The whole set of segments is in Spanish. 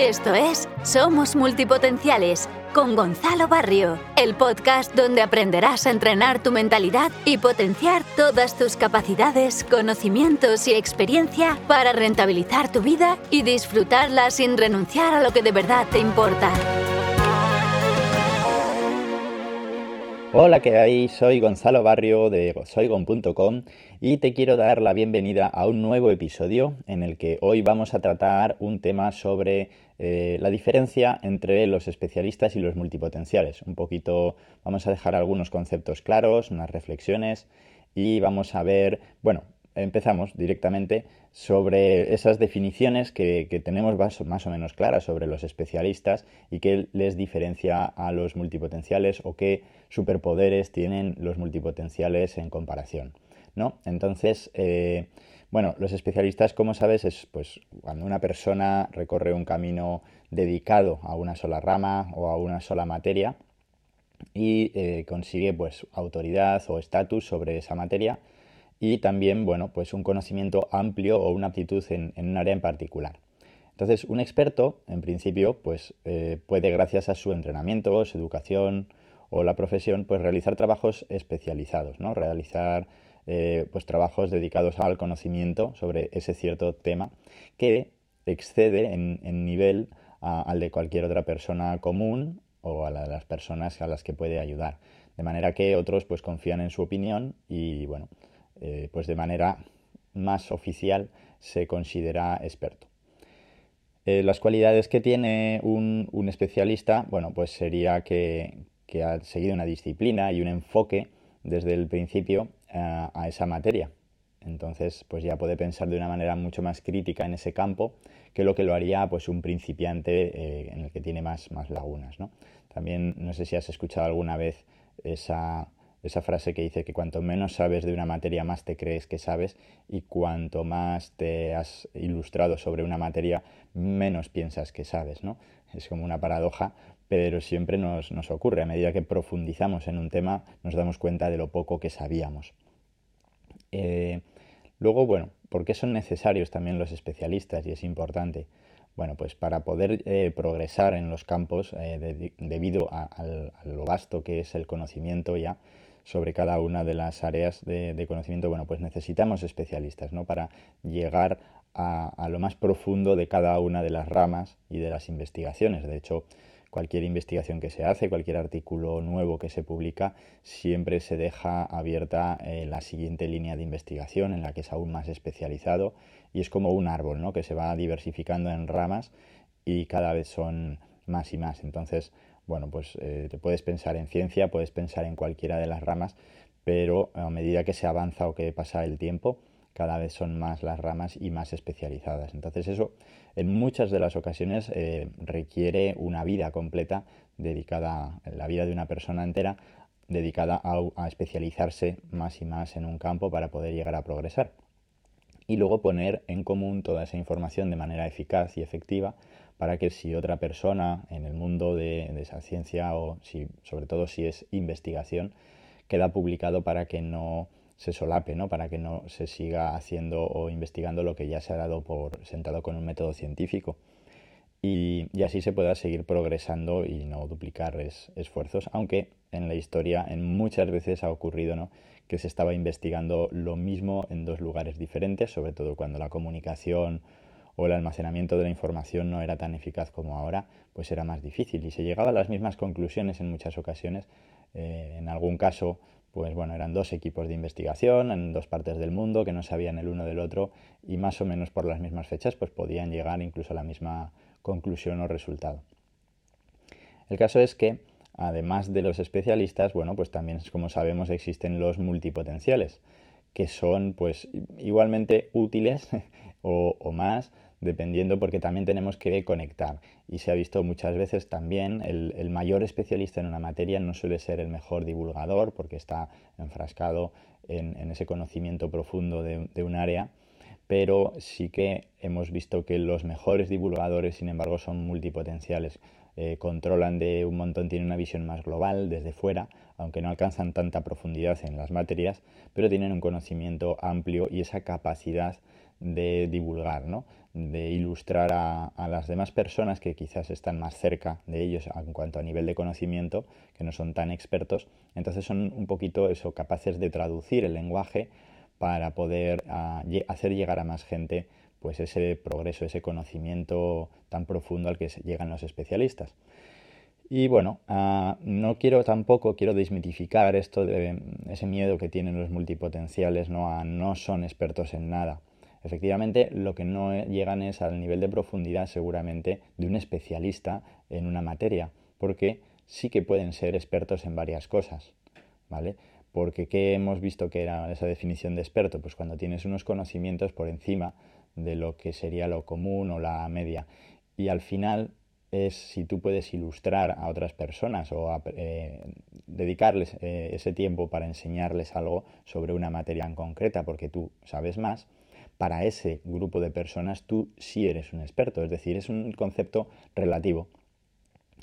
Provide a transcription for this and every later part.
Esto es Somos Multipotenciales con Gonzalo Barrio, el podcast donde aprenderás a entrenar tu mentalidad y potenciar todas tus capacidades, conocimientos y experiencia para rentabilizar tu vida y disfrutarla sin renunciar a lo que de verdad te importa. Hola, ¿qué hay? Soy Gonzalo Barrio de soygon.com y te quiero dar la bienvenida a un nuevo episodio en el que hoy vamos a tratar un tema sobre eh, la diferencia entre los especialistas y los multipotenciales. Un poquito, vamos a dejar algunos conceptos claros, unas reflexiones y vamos a ver, bueno, empezamos directamente sobre esas definiciones que, tenemos más, o menos claras sobre los especialistas y qué les diferencia a los multipotenciales o qué superpoderes tienen los multipotenciales en comparación. ¿no? Entonces, eh, bueno, los especialistas, como sabes, es pues cuando una persona recorre un camino dedicado a una sola rama o a una sola materia y eh, consigue pues autoridad o estatus sobre esa materia y también, bueno, pues un conocimiento amplio o una aptitud en, un área en particular. Entonces, un experto, en principio, pues eh, puede, gracias a su entrenamiento, su educación o la profesión, pues realizar trabajos especializados, ¿no? Realizar eh, pues trabajos dedicados al conocimiento sobre ese cierto tema que excede en, nivel al de cualquier otra persona común o a la de las personas a las que puede ayudar. De manera que otros pues confían en su opinión y bueno, eh, pues de manera más oficial se considera experto. Eh, las cualidades que tiene un, especialista, bueno, pues sería que, ha seguido una disciplina y un enfoque desde el principio eh, a esa materia. Entonces, pues ya puede pensar de una manera mucho más crítica en ese campo que lo que lo haría pues un principiante en el que tiene más, más lagunas. ¿no? También no sé si has escuchado alguna vez esa, esa frase que dice que cuanto menos sabes de una materia, más te crees que sabes y cuanto más te has ilustrado sobre una materia, menos piensas que sabes, ¿no? Es como una paradoja, pero siempre nos, ocurre. A medida que profundizamos en un tema, nos damos cuenta de lo poco que sabíamos. Eh, luego, bueno, ¿por qué son necesarios también los especialistas? Y es importante. Bueno, pues para poder eh, progresar en los campos, eh, debido a, lo vasto que es el conocimiento ya, sobre cada una de las áreas de, conocimiento, bueno, pues necesitamos especialistas, ¿no? Para llegar a, lo más profundo de cada una de las ramas y de las investigaciones. De hecho, cualquier investigación que se hace, cualquier artículo nuevo que se publica, siempre se deja abierta eh, la siguiente línea de investigación en la que es aún más especializado y es como un árbol, ¿no? Que se va diversificando en ramas y cada vez son más y más. Entonces, bueno, pues eh, te puedes pensar en ciencia, puedes pensar en cualquiera de las ramas, pero a medida que se avanza o que pasa el tiempo, cada vez son más las ramas y más especializadas. Entonces eso en muchas de las ocasiones eh, requiere una vida completa dedicada, la vida de una persona entera, dedicada a, especializarse más y más en un campo para poder llegar a progresar. Y luego poner en común toda esa información de manera eficaz y efectiva para que si otra persona en el mundo de, esa ciencia o si, sobre todo si es investigación, queda publicado para que no se solape, ¿no? para que no se siga haciendo o investigando lo que ya se ha dado por sentado con un método científico. Y, así se pueda seguir progresando y no duplicar esfuerzos, aunque en la historia en muchas veces ha ocurrido ¿no? que se estaba investigando lo mismo en dos lugares diferentes, sobre todo cuando la comunicación o el almacenamiento de la información no era tan eficaz como ahora, pues era más difícil y se llegaba a las mismas conclusiones en muchas ocasiones. Eh, en algún caso, pues bueno, eran dos equipos de investigación en dos partes del mundo que no sabían el uno del otro y más o menos por las mismas fechas, pues podían llegar incluso a la misma conclusión o resultado. El caso es que, además de los especialistas, bueno, pues también, como sabemos, existen los multipotenciales, que son pues igualmente útiles o más dependiendo porque también tenemos que conectar. Y se ha visto muchas veces también el, mayor especialista en una materia no suele ser el mejor divulgador porque está enfrascado en, ese conocimiento profundo de, un área, pero sí que hemos visto que los mejores divulgadores, sin embargo, son multipotenciales. Eh, controlan de un montón, tienen una visión más global desde fuera, aunque no alcanzan tanta profundidad en las materias, pero tienen un conocimiento amplio y esa capacidad de divulgar, ¿no? De ilustrar a, las demás personas que quizás están más cerca de ellos en cuanto a nivel de conocimiento, que no son tan expertos, entonces son un poquito eso, capaces de traducir el lenguaje para poder ah, hacer llegar a más gente pues ese progreso, ese conocimiento tan profundo al que llegan los especialistas. Y bueno, ah, no quiero tampoco, quiero desmitificar esto de ese miedo que tienen los multipotenciales, ¿no? A no son expertos en nada. Efectivamente, lo que no llegan es al nivel de profundidad seguramente de un especialista en una materia, porque sí que pueden ser expertos en varias cosas, ¿vale? Porque ¿qué hemos visto que era esa definición de experto? Pues cuando tienes unos conocimientos por encima de lo que sería lo común o la media. Y al final es si tú puedes ilustrar a otras personas o eh, dedicarles eh, ese tiempo para enseñarles algo sobre una materia en concreta porque tú sabes más, para ese grupo de personas tú sí eres un experto, es decir, es un concepto relativo.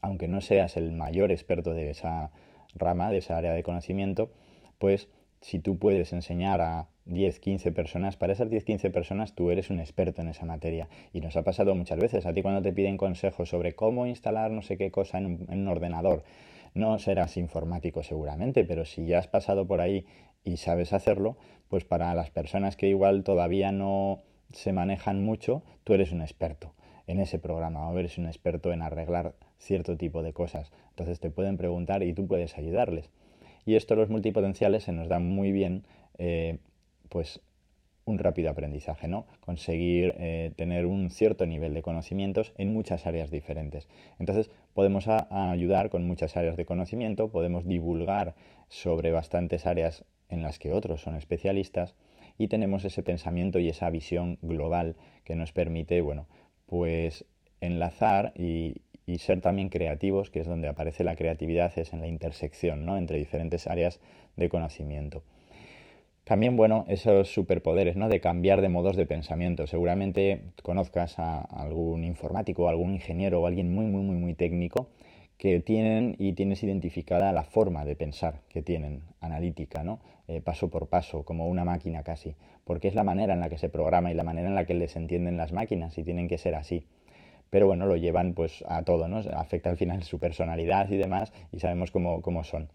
Aunque no seas el mayor experto de esa rama, de esa área de conocimiento, pues si tú puedes enseñar a 10, 15 personas, para esas 10, 15 personas tú eres un experto en esa materia. Y nos ha pasado muchas veces. A ti cuando te piden consejos sobre cómo instalar no sé qué cosa en un, en un ordenador, no serás informático seguramente, pero si ya has pasado por ahí y sabes hacerlo, pues para las personas que igual todavía no se manejan mucho, tú eres un experto en ese programa o eres un experto en arreglar cierto tipo de cosas. Entonces te pueden preguntar y tú puedes ayudarles. Y esto los multipotenciales se nos da muy bien, eh, pues un rápido aprendizaje, ¿no? Conseguir eh, tener un cierto nivel de conocimientos en muchas áreas diferentes. Entonces, podemos ayudar con muchas áreas de conocimiento, podemos divulgar sobre bastantes áreas en las que otros son especialistas y tenemos ese pensamiento y esa visión global que nos permite, bueno, pues enlazar y, ser también creativos, que es donde aparece la creatividad, es en la intersección, ¿no? Entre diferentes áreas de conocimiento. También, bueno, esos superpoderes, ¿no? De cambiar de modos de pensamiento. Seguramente conozcas a algún informático, algún ingeniero o alguien muy, muy, muy, muy técnico que tienen y tienes identificada la forma de pensar que tienen, analítica, ¿no? Eh, paso por paso, como una máquina casi, porque es la manera en la que se programa y la manera en la que les entienden las máquinas y tienen que ser así. Pero bueno, lo llevan pues a todo, ¿no? Afecta al final su personalidad y demás y sabemos cómo, cómo son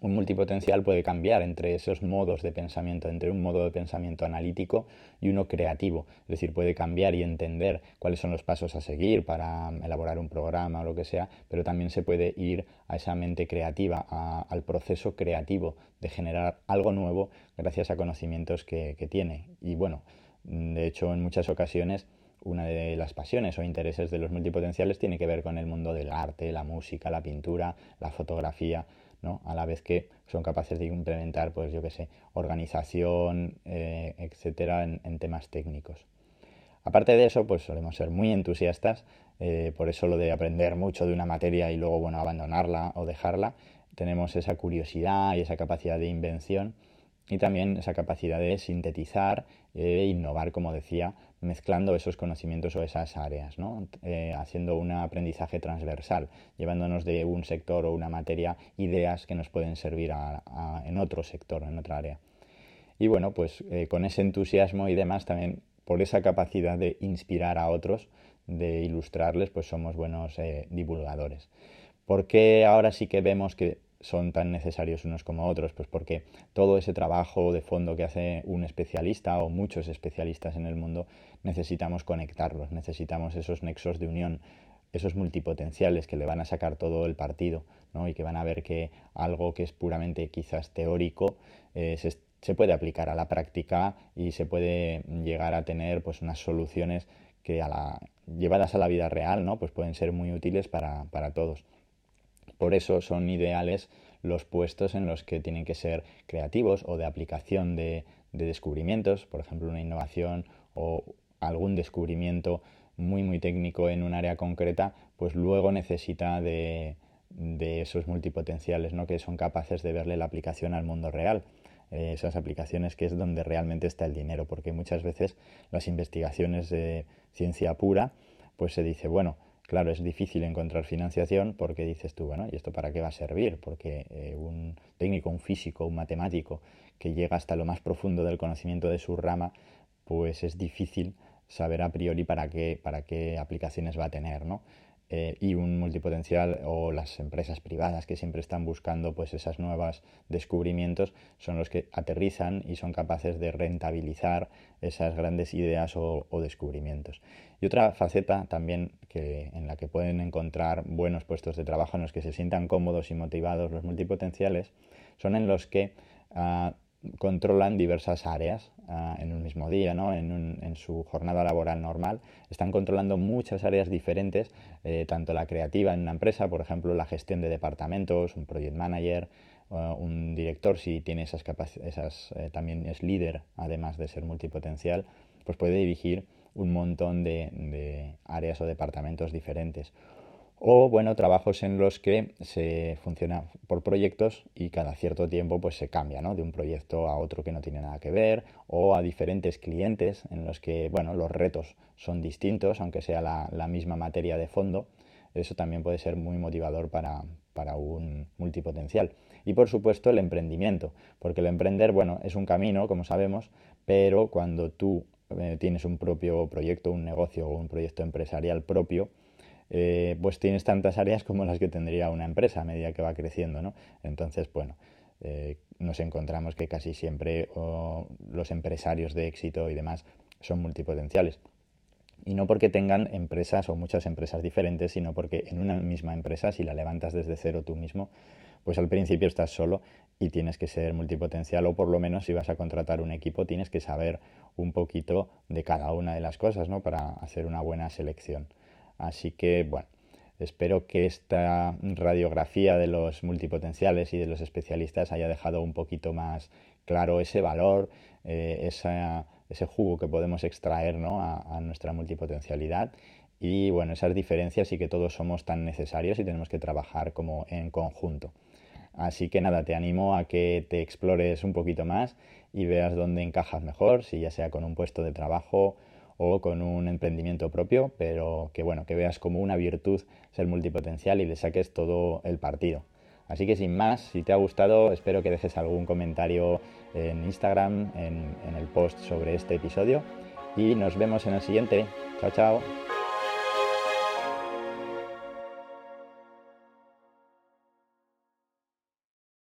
un multipotencial puede cambiar entre esos modos de pensamiento, entre un modo de pensamiento analítico y uno creativo. Es decir, puede cambiar y entender cuáles son los pasos a seguir para elaborar un programa o lo que sea, pero también se puede ir a esa mente creativa, al proceso creativo de generar algo nuevo gracias a conocimientos que, tiene. Y bueno, de hecho, en muchas ocasiones una de las pasiones o intereses de los multipotenciales tiene que ver con el mundo del arte, la música, la pintura, la fotografía a la vez que son capaces de implementar, pues yo qué sé, organización, eh, etcétera, en, temas técnicos. Aparte de eso, pues solemos ser muy entusiastas, eh, por eso lo de aprender mucho de una materia y luego, bueno, abandonarla o dejarla, tenemos esa curiosidad y esa capacidad de invención y también esa capacidad de sintetizar e innovar, como decía, mezclando esos conocimientos o esas áreas, ¿no? Eh, haciendo un aprendizaje transversal, llevándonos de un sector o una materia ideas que nos pueden servir en otro sector, en otra área. Y bueno, pues eh, con ese entusiasmo y demás, también por esa capacidad de inspirar a otros, de ilustrarles, pues somos buenos eh, divulgadores. Porque ahora sí que vemos que son tan necesarios unos como otros? Pues porque todo ese trabajo de fondo que hace un especialista o muchos especialistas en el mundo necesitamos conectarlos, necesitamos esos nexos de unión, esos multipotenciales que le van a sacar todo el partido ¿no? y que van a ver que algo que es puramente quizás teórico eh, se, se, puede aplicar a la práctica y se puede llegar a tener pues unas soluciones que a la, llevadas a la vida real ¿no? pues pueden ser muy útiles para, para todos. Por eso son ideales los puestos en los que tienen que ser creativos o de aplicación de, descubrimientos, por ejemplo una innovación o algún descubrimiento muy muy técnico en un área concreta, pues luego necesita de, esos multipotenciales, ¿no? que son capaces de verle la aplicación al mundo real. Eh, esas aplicaciones que es donde realmente está el dinero, porque muchas veces las investigaciones de ciencia pura, pues se dice, bueno, Claro, es difícil encontrar financiación porque dices tú, bueno, ¿y esto para qué va a servir? Porque eh, un técnico, un físico, un matemático que llega hasta lo más profundo del conocimiento de su rama, pues es difícil saber a priori para qué, para qué aplicaciones va a tener, ¿no? Eh, y un multipotencial o las empresas privadas que siempre están buscando pues esas nuevas descubrimientos son los que aterrizan y son capaces de rentabilizar esas grandes ideas o, descubrimientos. Y otra faceta también que, en la que pueden encontrar buenos puestos de trabajo en los que se sientan cómodos y motivados los multipotenciales son en los que ah, controlan diversas áreas ah, en un mismo día, ¿no? en, su jornada laboral normal. Están controlando muchas áreas diferentes, eh, tanto la creativa en una empresa, por ejemplo, la gestión de departamentos, un project manager, un director, si tiene esas capacidades, eh, también es líder, además de ser multipotencial, pues puede dirigir un montón de áreas o departamentos diferentes o bueno, trabajos en los que se funciona por proyectos y cada cierto tiempo pues se cambia, ¿no? De un proyecto a otro que no tiene nada que ver o a diferentes clientes en los que, bueno, los retos son distintos, aunque sea la, misma materia de fondo. Eso también puede ser muy motivador para, para un multipotencial. Y por supuesto el emprendimiento, porque el emprender, bueno, es un camino, como sabemos, pero cuando tú eh, tienes un propio proyecto, un negocio o un proyecto empresarial propio, eh, pues tienes tantas áreas como las que tendría una empresa a medida que va creciendo, ¿no? Entonces, bueno, eh, nos encontramos que casi siempre los empresarios de éxito y demás son multipotenciales. Y no porque tengan empresas o muchas empresas diferentes, sino porque en una misma empresa, si la levantas desde cero tú mismo, pues al principio estás solo y tienes que ser multipotencial o por lo menos si vas a contratar un equipo tienes que saber un poquito de cada una de las cosas, ¿no? Para hacer una buena selección. Así que, bueno, espero que esta radiografía de los multipotenciales y de los especialistas haya dejado un poquito más claro ese valor, eh, ese jugo que podemos extraer ¿no? a, nuestra multipotencialidad y bueno, esas diferencias y que todos somos tan necesarios y tenemos que trabajar como en conjunto. Así que nada, te animo a que te explores un poquito más y veas dónde encajas mejor, si ya sea con un puesto de trabajo o con un emprendimiento propio, pero que bueno, que veas como una virtud ser multipotencial y le saques todo el partido. Así que sin más, si te ha gustado, espero que dejes algún comentario en Instagram, en, en el post sobre este episodio y nos vemos en el siguiente. Chao, chao.